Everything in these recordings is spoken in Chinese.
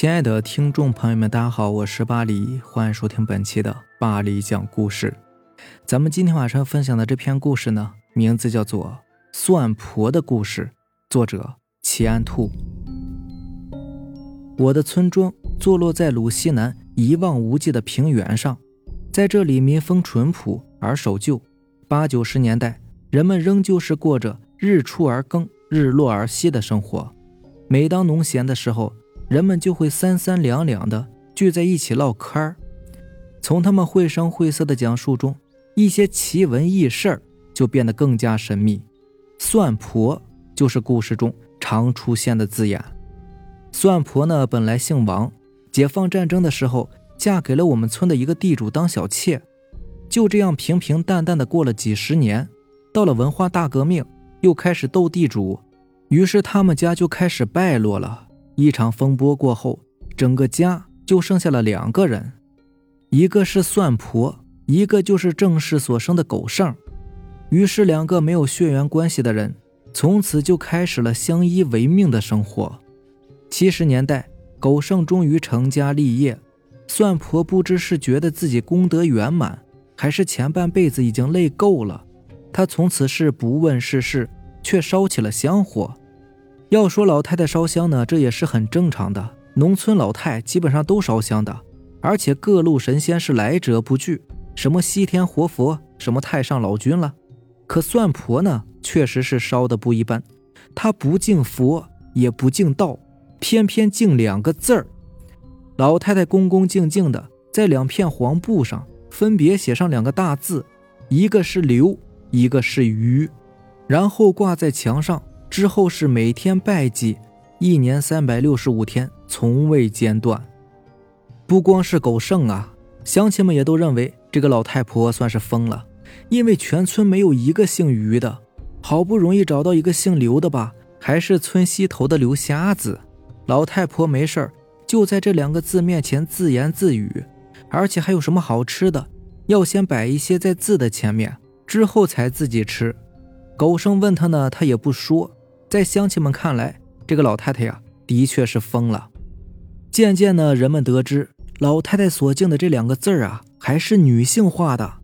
亲爱的听众朋友们，大家好，我是巴黎，欢迎收听本期的巴黎讲故事。咱们今天晚上分享的这篇故事呢，名字叫做《算婆的故事》，作者齐安兔。我的村庄坐落在鲁西南一望无际的平原上，在这里民风淳朴而守旧。八九十年代，人们仍旧是过着日出而耕、日落而息的生活。每当农闲的时候，人们就会三三两两的聚在一起唠嗑儿，从他们绘声绘色的讲述中，一些奇闻异事儿就变得更加神秘。算婆就是故事中常出现的字眼。算婆呢，本来姓王，解放战争的时候嫁给了我们村的一个地主当小妾，就这样平平淡淡的过了几十年。到了文化大革命，又开始斗地主，于是他们家就开始败落了。一场风波过后，整个家就剩下了两个人，一个是算婆，一个就是正室所生的狗剩。于是，两个没有血缘关系的人，从此就开始了相依为命的生活。七十年代，狗剩终于成家立业，算婆不知是觉得自己功德圆满，还是前半辈子已经累够了，她从此是不问世事，却烧起了香火。要说老太太烧香呢，这也是很正常的。农村老太基本上都烧香的，而且各路神仙是来者不拒，什么西天活佛，什么太上老君了。可算婆呢，确实是烧的不一般。她不敬佛，也不敬道，偏偏敬两个字儿。老太太恭恭敬敬的在两片黄布上分别写上两个大字，一个是刘，一个是余，然后挂在墙上。之后是每天拜祭，一年三百六十五天，从未间断。不光是狗剩啊，乡亲们也都认为这个老太婆算是疯了，因为全村没有一个姓于的。好不容易找到一个姓刘的吧，还是村西头的刘瞎子。老太婆没事就在这两个字面前自言自语，而且还有什么好吃的，要先摆一些在字的前面，之后才自己吃。狗剩问他呢，他也不说。在乡亲们看来，这个老太太呀，的确是疯了。渐渐呢，人们得知老太太所敬的这两个字儿啊，还是女性化的。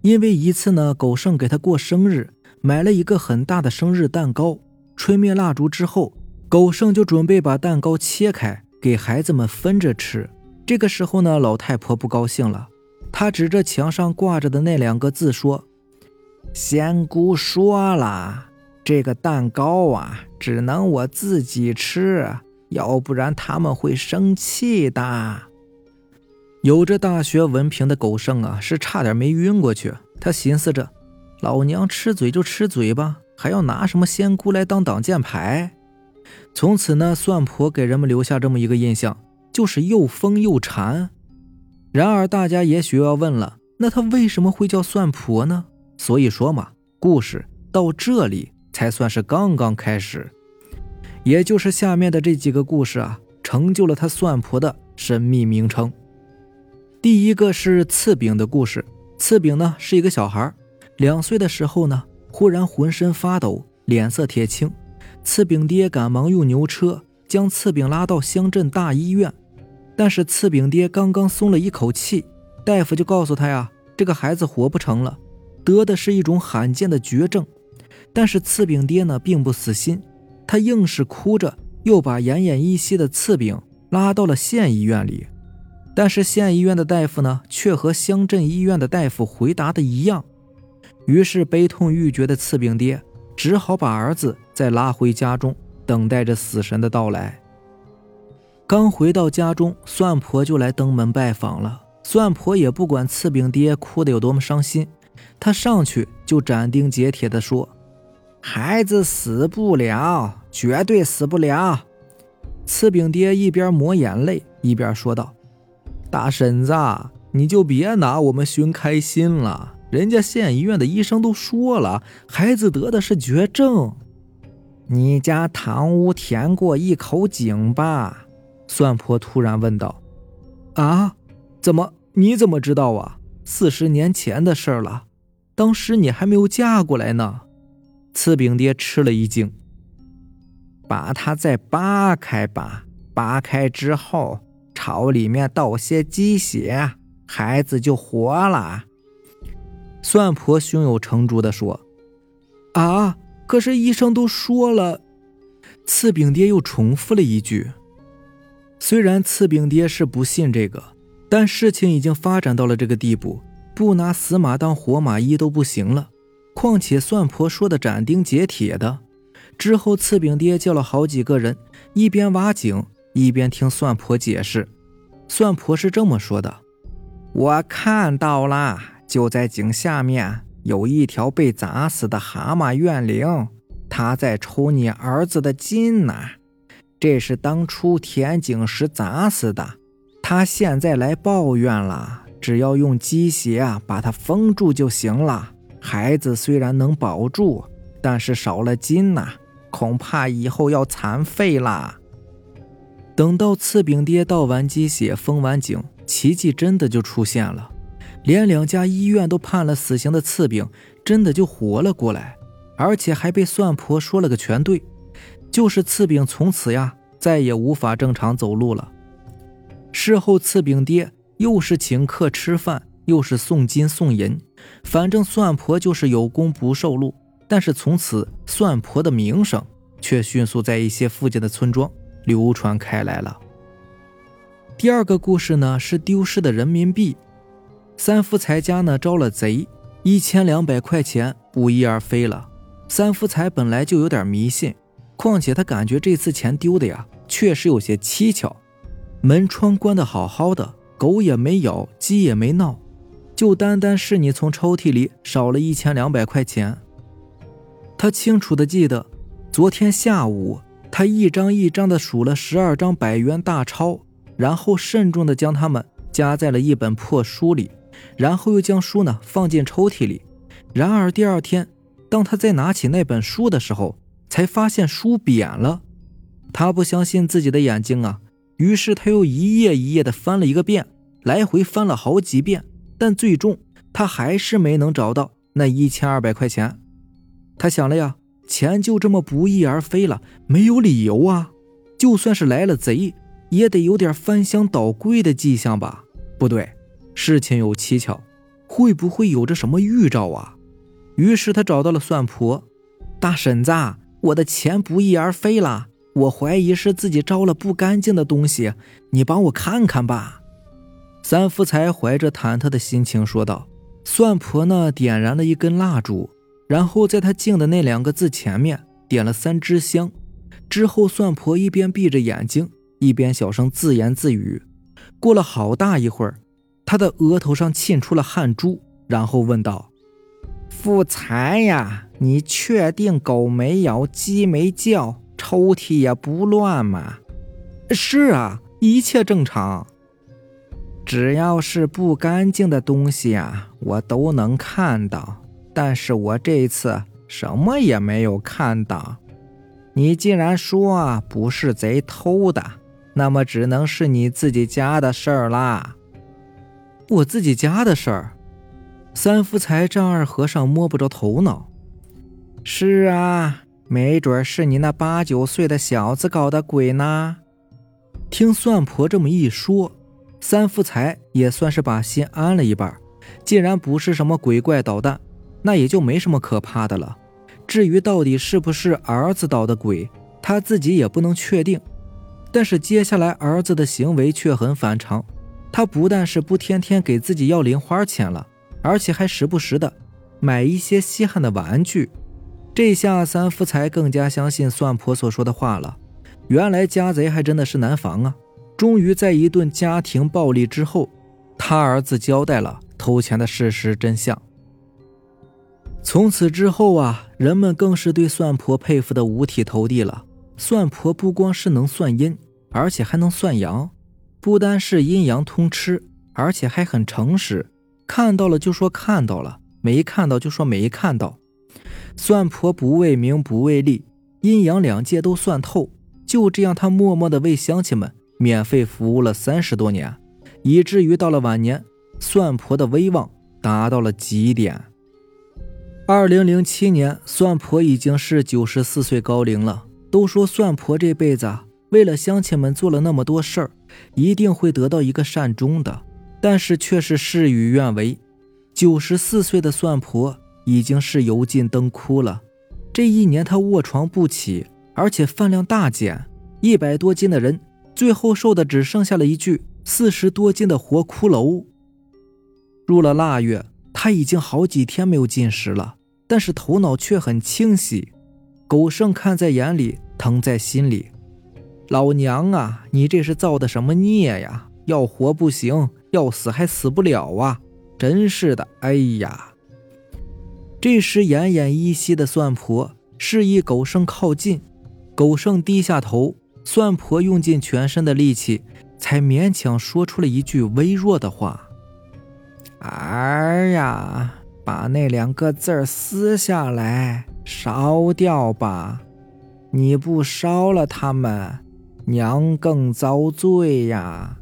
因为一次呢，狗剩给她过生日，买了一个很大的生日蛋糕。吹灭蜡烛之后，狗剩就准备把蛋糕切开，给孩子们分着吃。这个时候呢，老太婆不高兴了，她指着墙上挂着的那两个字说：“仙姑说了。”这个蛋糕啊，只能我自己吃，要不然他们会生气的。有着大学文凭的狗剩啊，是差点没晕过去。他寻思着，老娘吃嘴就吃嘴吧，还要拿什么仙姑来当挡箭牌？从此呢，算婆给人们留下这么一个印象，就是又疯又馋。然而，大家也许要问了，那他为什么会叫算婆呢？所以说嘛，故事到这里。才算是刚刚开始，也就是下面的这几个故事啊，成就了他算婆的神秘名称。第一个是次饼的故事。次饼呢是一个小孩，两岁的时候呢，忽然浑身发抖，脸色铁青。次饼爹赶忙用牛车将次饼拉到乡镇大医院，但是次饼爹刚刚松了一口气，大夫就告诉他呀，这个孩子活不成了，得的是一种罕见的绝症。但是次饼爹呢，并不死心，他硬是哭着，又把奄奄一息的次饼拉到了县医院里。但是县医院的大夫呢，却和乡镇医院的大夫回答的一样。于是悲痛欲绝的次饼爹只好把儿子再拉回家中，等待着死神的到来。刚回到家中，算婆就来登门拜访了。算婆也不管次饼爹哭得有多么伤心，她上去就斩钉截铁地说。孩子死不了，绝对死不了。次炳爹一边抹眼泪，一边说道：“大婶子，你就别拿我们寻开心了。人家县医院的医生都说了，孩子得的是绝症。你家堂屋填过一口井吧？”算婆突然问道。“啊？怎么？你怎么知道啊？四十年前的事了，当时你还没有嫁过来呢。”次饼爹吃了一惊，把它再扒开吧，扒开之后，朝里面倒些鸡血，孩子就活了。算婆胸有成竹地说：“啊，可是医生都说了。”次饼爹又重复了一句。虽然次饼爹是不信这个，但事情已经发展到了这个地步，不拿死马当活马医都不行了。况且算婆说的斩钉截铁的。之后，次饼爹叫了好几个人，一边挖井，一边听算婆解释。算婆是这么说的：“我看到了，就在井下面有一条被砸死的蛤蟆怨灵，他在抽你儿子的筋呢。这是当初填井时砸死的，他现在来抱怨了。只要用鸡血啊把它封住就行了，孩子虽然能保住，但是少了筋呐。”恐怕以后要残废啦。等到次炳爹倒完鸡血、封完井，奇迹真的就出现了，连两家医院都判了死刑的次炳真的就活了过来，而且还被算婆说了个全对，就是次炳从此呀再也无法正常走路了。事后次炳爹又是请客吃饭，又是送金送银，反正算婆就是有功不受禄。但是从此，算婆的名声却迅速在一些附近的村庄流传开来了。第二个故事呢，是丢失的人民币。三福财家呢招了贼，一千两百块钱不翼而飞了。三福财本来就有点迷信，况且他感觉这次钱丢的呀，确实有些蹊跷。门窗关的好好的，狗也没咬，鸡也没闹，就单单是你从抽屉里少了一千两百块钱。他清楚的记得，昨天下午，他一张一张的数了十二张百元大钞，然后慎重的将它们夹在了一本破书里，然后又将书呢放进抽屉里。然而第二天，当他再拿起那本书的时候，才发现书扁了。他不相信自己的眼睛啊，于是他又一页一页的翻了一个遍，来回翻了好几遍，但最终他还是没能找到那一千二百块钱。他想了呀，钱就这么不翼而飞了，没有理由啊！就算是来了贼，也得有点翻箱倒柜的迹象吧？不对，事情有蹊跷，会不会有着什么预兆啊？于是他找到了算婆，大婶子，我的钱不翼而飞了，我怀疑是自己招了不干净的东西，你帮我看看吧。三福财怀着忐忑的心情说道。算婆呢，点燃了一根蜡烛。然后在他敬的那两个字前面点了三支香，之后算婆一边闭着眼睛，一边小声自言自语。过了好大一会儿，他的额头上沁出了汗珠，然后问道：“富财呀，你确定狗没咬，鸡没叫，抽屉也不乱吗？”“是啊，一切正常。只要是不干净的东西啊，我都能看到。”但是我这一次什么也没有看到。你既然说不是贼偷的，那么只能是你自己家的事儿啦。我自己家的事儿？三福财丈二和尚摸不着头脑。是啊，没准是你那八九岁的小子搞的鬼呢。听算婆这么一说，三福财也算是把心安了一半。既然不是什么鬼怪捣蛋。那也就没什么可怕的了。至于到底是不是儿子捣的鬼，他自己也不能确定。但是接下来儿子的行为却很反常，他不但是不天天给自己要零花钱了，而且还时不时的买一些稀罕的玩具。这下三福才更加相信算婆所说的话了。原来家贼还真的是难防啊！终于在一顿家庭暴力之后，他儿子交代了偷钱的事实真相。从此之后啊，人们更是对算婆佩服的五体投地了。算婆不光是能算阴，而且还能算阳，不单是阴阳通吃，而且还很诚实。看到了就说看到了，没看到就说没看到。算婆不为名不为利，阴阳两界都算透。就这样，他默默的为乡亲们免费服务了三十多年，以至于到了晚年，算婆的威望达到了极点。二零零七年，算婆已经是九十四岁高龄了。都说算婆这辈子为了乡亲们做了那么多事儿，一定会得到一个善终的。但是却是事与愿违。九十四岁的算婆已经是油尽灯枯了。这一年，她卧床不起，而且饭量大减。一百多斤的人，最后瘦的只剩下了一具四十多斤的活骷髅。入了腊月，他已经好几天没有进食了，但是头脑却很清晰。狗剩看在眼里，疼在心里。老娘啊，你这是造的什么孽呀？要活不行，要死还死不了啊！真是的，哎呀！这时奄奄一息的算婆示意狗剩靠近，狗剩低下头，算婆用尽全身的力气，才勉强说出了一句微弱的话：“儿呀，把那两个字撕下来。”烧掉吧！你不烧了他们，娘更遭罪呀！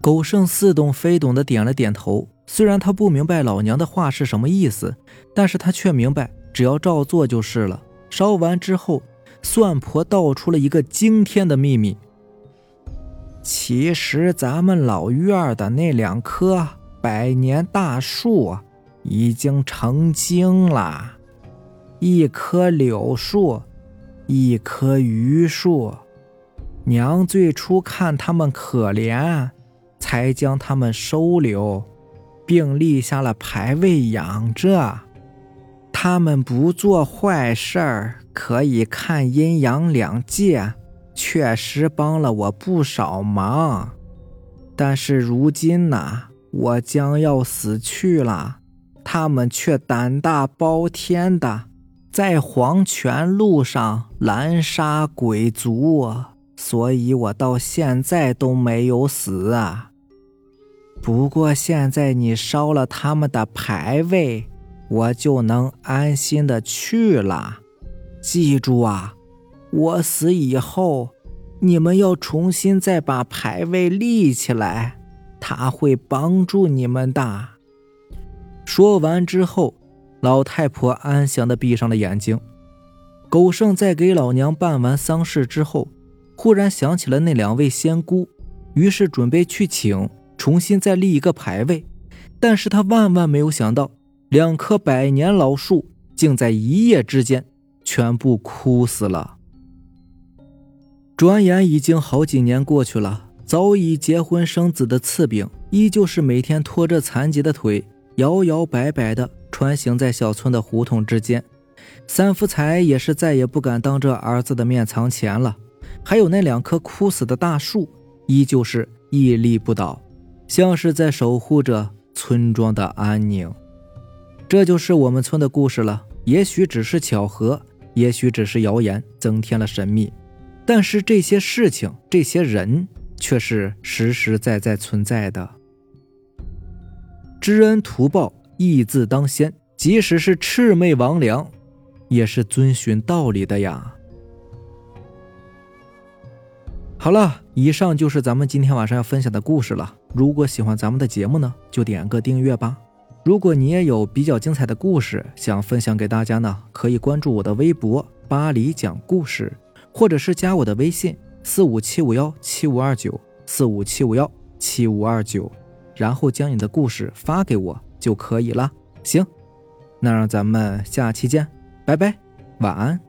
狗剩似懂非懂的点了点头。虽然他不明白老娘的话是什么意思，但是他却明白，只要照做就是了。烧完之后，算婆道出了一个惊天的秘密：其实咱们老院的那两棵百年大树已经成精了。一棵柳树，一棵榆树，娘最初看他们可怜，才将他们收留，并立下了牌位养着。他们不做坏事儿，可以看阴阳两界，确实帮了我不少忙。但是如今呢，我将要死去了，他们却胆大包天的。在黄泉路上滥杀鬼族，所以我到现在都没有死啊。不过现在你烧了他们的牌位，我就能安心的去了。记住啊，我死以后，你们要重新再把牌位立起来，他会帮助你们的。说完之后。老太婆安详地闭上了眼睛。狗剩在给老娘办完丧事之后，忽然想起了那两位仙姑，于是准备去请，重新再立一个牌位。但是他万万没有想到，两棵百年老树竟在一夜之间全部枯死了。转眼已经好几年过去了，早已结婚生子的次炳，依旧是每天拖着残疾的腿，摇摇摆摆的。穿行在小村的胡同之间，三福财也是再也不敢当着儿子的面藏钱了。还有那两棵枯死的大树，依旧是屹立不倒，像是在守护着村庄的安宁。这就是我们村的故事了。也许只是巧合，也许只是谣言，增添了神秘。但是这些事情，这些人，却是实实在在存在的。知恩图报。义字当先，即使是魑魅魍魉，也是遵循道理的呀。好了，以上就是咱们今天晚上要分享的故事了。如果喜欢咱们的节目呢，就点个订阅吧。如果你也有比较精彩的故事想分享给大家呢，可以关注我的微博“巴黎讲故事”，或者是加我的微信四五七五幺七五二九四五七五幺七五二九，然后将你的故事发给我。就可以了。行，那让咱们下期见，拜拜，晚安。